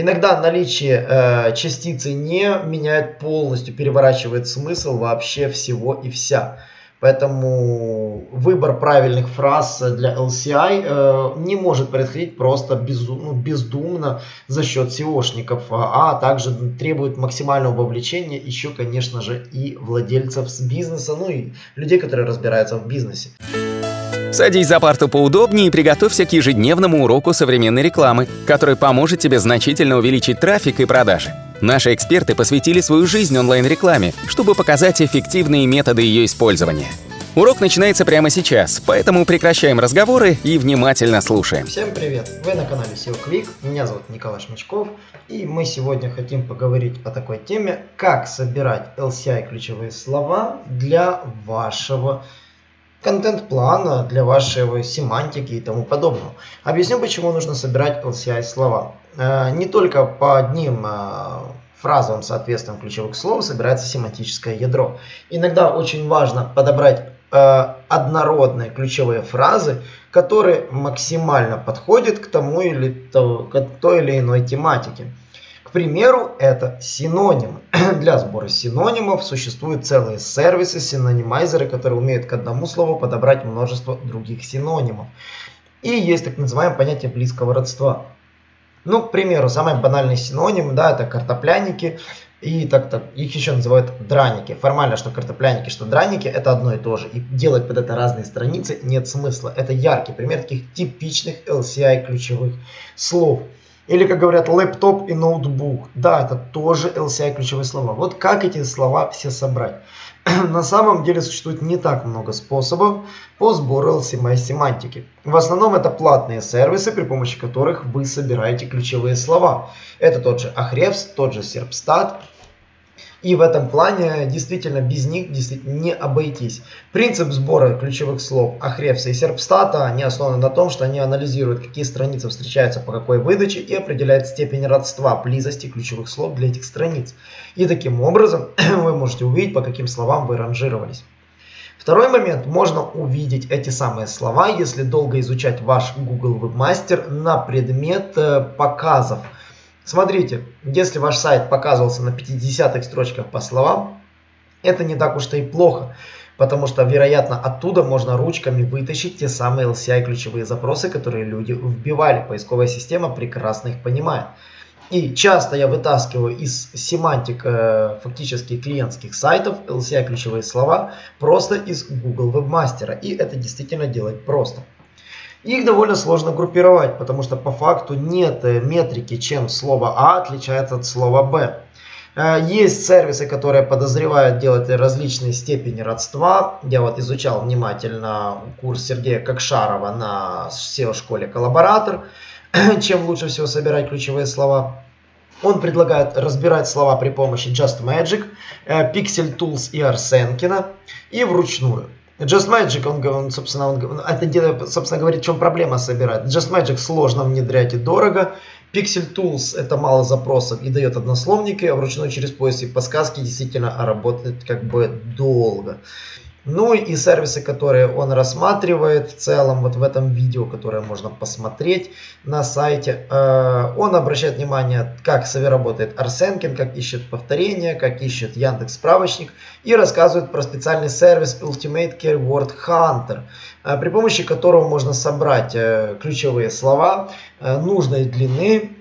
Иногда наличие э, частицы не меняет полностью, переворачивает смысл вообще всего и вся. Поэтому выбор правильных фраз для LCI э, не может происходить просто безум, ну, бездумно за счет SEOшников, а, а также требует максимального вовлечения еще, конечно же, и владельцев с бизнеса, ну и людей, которые разбираются в бизнесе. Садись за парту поудобнее и приготовься к ежедневному уроку современной рекламы, который поможет тебе значительно увеличить трафик и продажи. Наши эксперты посвятили свою жизнь онлайн-рекламе, чтобы показать эффективные методы ее использования. Урок начинается прямо сейчас, поэтому прекращаем разговоры и внимательно слушаем. Всем привет! Вы на канале SEO Quick, меня зовут Николай Шмачков, и мы сегодня хотим поговорить о такой теме, как собирать LCI ключевые слова для вашего контент-плана, для вашей семантики и тому подобного. Объясню, почему нужно собирать LCI слова. Э, не только по одним э, фразовым соответствием ключевых слов собирается семантическое ядро. Иногда очень важно подобрать э, однородные ключевые фразы, которые максимально подходят к тому или то, к той или иной тематике. К примеру, это синонимы. Для сбора синонимов существуют целые сервисы, синонимайзеры, которые умеют к одному слову подобрать множество других синонимов. И есть так называемое понятие близкого родства. Ну, к примеру, самый банальный синоним, да, это картопляники, и так, так их еще называют драники. Формально, что картопляники, что драники, это одно и то же. И делать под это разные страницы нет смысла. Это яркий пример таких типичных LCI ключевых слов. Или, как говорят, лэптоп и ноутбук. Да, это тоже LCI ключевые слова. Вот как эти слова все собрать? На самом деле существует не так много способов по сбору LCMI семантики. В основном это платные сервисы, при помощи которых вы собираете ключевые слова. Это тот же Ahrefs, тот же Serpstat, и в этом плане действительно без них действительно не обойтись. Принцип сбора ключевых слов Ахревса и Серпстата они основаны на том, что они анализируют, какие страницы встречаются по какой выдаче и определяют степень родства, близости ключевых слов для этих страниц. И таким образом вы можете увидеть, по каким словам вы ранжировались. Второй момент. Можно увидеть эти самые слова, если долго изучать ваш Google Webmaster на предмет э, показов – Смотрите, если ваш сайт показывался на 50-х строчках по словам, это не так уж и плохо, потому что, вероятно, оттуда можно ручками вытащить те самые LCI ключевые запросы, которые люди вбивали. Поисковая система прекрасно их понимает. И часто я вытаскиваю из семантик э, фактически клиентских сайтов LCI ключевые слова просто из Google Webmaster. И это действительно делать просто. Их довольно сложно группировать, потому что по факту нет э, метрики, чем слово А отличается от слова Б. Э, есть сервисы, которые подозревают делать различные степени родства. Я вот изучал внимательно курс Сергея Кокшарова на SEO-школе «Коллаборатор», чем лучше всего собирать ключевые слова. Он предлагает разбирать слова при помощи Just Magic, э, Pixel Tools и Арсенкина и вручную. Just Magic, он, он собственно, он, это дело, собственно, говорит, в чем проблема собирать. Just Magic сложно внедрять и дорого. Pixel Tools это мало запросов и дает однословники, а вручную через поиск и подсказки действительно работает как бы долго. Ну и сервисы, которые он рассматривает в целом, вот в этом видео, которое можно посмотреть на сайте, э, он обращает внимание, как работает Арсенкин, как ищет повторения, как ищет Яндекс справочник и рассказывает про специальный сервис Ultimate Keyword Hunter, э, при помощи которого можно собрать э, ключевые слова нужной длины,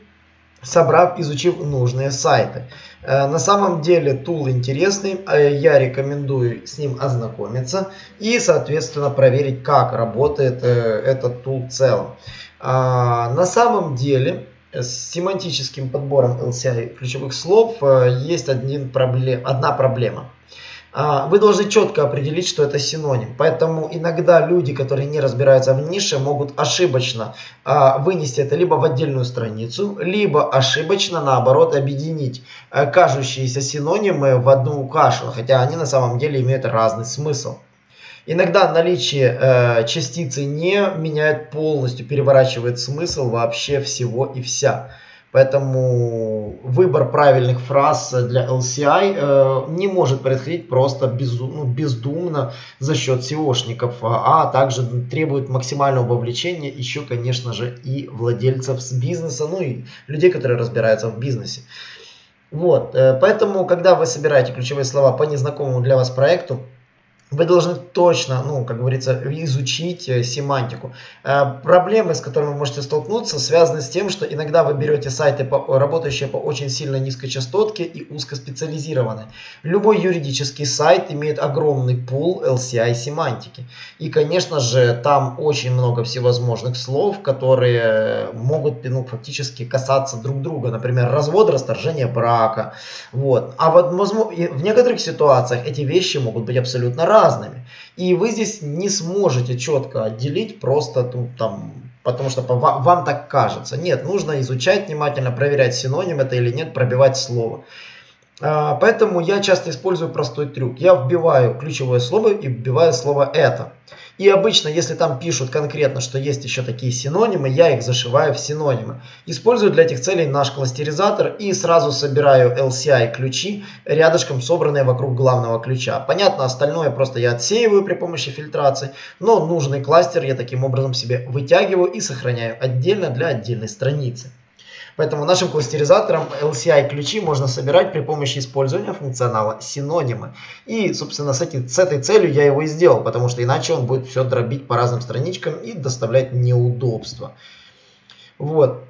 собрав, изучив нужные сайты. Э, на самом деле тул интересный, э, я рекомендую с ним ознакомиться и, соответственно, проверить, как работает э, этот тул в целом. А, на самом деле, с семантическим подбором LCI ключевых слов есть один проблем, одна проблема – вы должны четко определить, что это синоним. Поэтому иногда люди, которые не разбираются в нише, могут ошибочно а, вынести это либо в отдельную страницу, либо ошибочно, наоборот, объединить а, кажущиеся синонимы в одну кашу, хотя они на самом деле имеют разный смысл. Иногда наличие э, частицы не меняет полностью, переворачивает смысл вообще всего и вся. Поэтому выбор правильных фраз для LCI э, не может происходить просто безу, ну, бездумно за счет SEOшников, а, а также требует максимального вовлечения еще, конечно же, и владельцев с бизнеса, ну и людей, которые разбираются в бизнесе. Вот, э, поэтому, когда вы собираете ключевые слова по незнакомому для вас проекту, вы должны точно, ну, как говорится, изучить э, семантику. Э, проблемы, с которыми вы можете столкнуться, связаны с тем, что иногда вы берете сайты, работающие по очень сильно низкой частотке и узкоспециализированные. Любой юридический сайт имеет огромный пул LCI семантики. И, конечно же, там очень много всевозможных слов, которые могут, ну, фактически касаться друг друга. Например, развод, расторжение брака. Вот. А вот, в некоторых ситуациях эти вещи могут быть абсолютно разные разными. И вы здесь не сможете четко отделить просто ну, там, потому что вам, вам так кажется. Нет, нужно изучать внимательно, проверять синоним это или нет, пробивать слово. А, поэтому я часто использую простой трюк. Я вбиваю ключевое слово и вбиваю слово «это». И обычно, если там пишут конкретно, что есть еще такие синонимы, я их зашиваю в синонимы. Использую для этих целей наш кластеризатор и сразу собираю LCI ключи рядышком собранные вокруг главного ключа. Понятно, остальное просто я отсеиваю при помощи фильтрации, но нужный кластер я таким образом себе вытягиваю и сохраняю отдельно для отдельной страницы. Поэтому нашим кластеризатором LCI ключи можно собирать при помощи использования функционала синонимы. И, собственно, с, этой, с этой целью я его и сделал, потому что иначе он будет все дробить по разным страничкам и доставлять неудобства. Вот.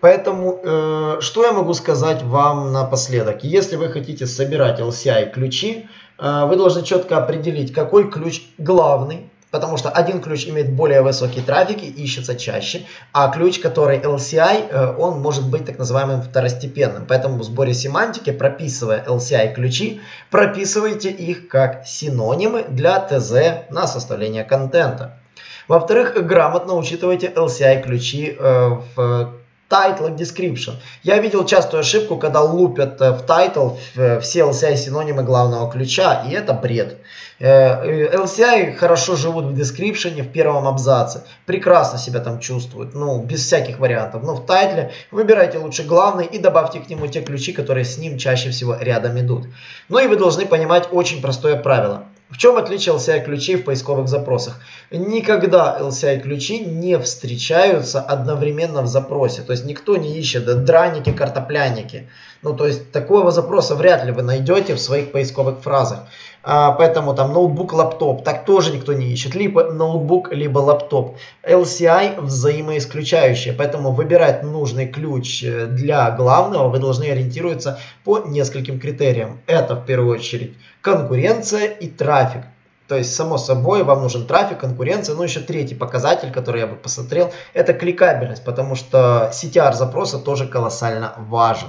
Поэтому, э, что я могу сказать вам напоследок? Если вы хотите собирать LCI ключи, э, вы должны четко определить, какой ключ главный, Потому что один ключ имеет более высокий трафик и ищется чаще, а ключ, который LCI, э, он может быть так называемым второстепенным. Поэтому в сборе семантики, прописывая LCI ключи, прописывайте их как синонимы для ТЗ на составление контента. Во-вторых, грамотно учитывайте LCI ключи э, в title description. Я видел частую ошибку, когда лупят э, в title все LCI синонимы главного ключа, и это бред. Э, LCI хорошо живут в description, в первом абзаце, прекрасно себя там чувствуют, ну, без всяких вариантов. Но в тайтле выбирайте лучше главный и добавьте к нему те ключи, которые с ним чаще всего рядом идут. Ну и вы должны понимать очень простое правило. В чем отличие LCI ключей в поисковых запросах? Никогда LCI ключи не встречаются одновременно в запросе. То есть никто не ищет драники, картопляники. Ну, то есть такого запроса вряд ли вы найдете в своих поисковых фразах. А, поэтому там ноутбук, лаптоп, так тоже никто не ищет. Либо ноутбук, либо лаптоп. LCI взаимоисключающие, поэтому выбирать нужный ключ э, для главного вы должны ориентироваться по нескольким критериям. Это в первую очередь конкуренция и трафик. То есть, само собой, вам нужен трафик, конкуренция. Ну, еще третий показатель, который я бы посмотрел, это кликабельность, потому что CTR запроса тоже колоссально важен.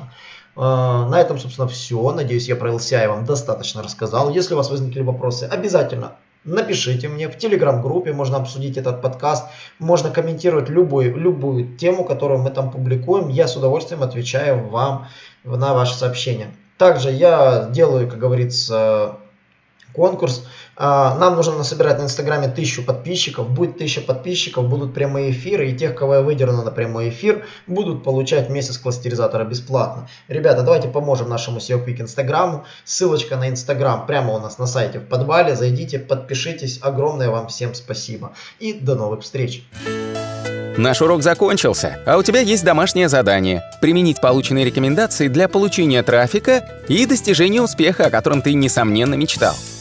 А, на этом, собственно, все. Надеюсь, я про LCI вам достаточно рассказал. Если у вас возникли вопросы, обязательно напишите мне в телеграм-группе, можно обсудить этот подкаст, можно комментировать любую, любую тему, которую мы там публикуем. Я с удовольствием отвечаю вам на ваши сообщения. Также я делаю, как говорится, конкурс. А, нам нужно насобирать на Инстаграме тысячу подписчиков. Будет тысяча подписчиков, будут прямые эфиры. И тех, кого я выдерну на прямой эфир, будут получать месяц кластеризатора бесплатно. Ребята, давайте поможем нашему SEO Quick Инстаграму. Ссылочка на Инстаграм прямо у нас на сайте в подвале. Зайдите, подпишитесь. Огромное вам всем спасибо. И до новых встреч. Наш урок закончился, а у тебя есть домашнее задание – применить полученные рекомендации для получения трафика и достижения успеха, о котором ты, несомненно, мечтал.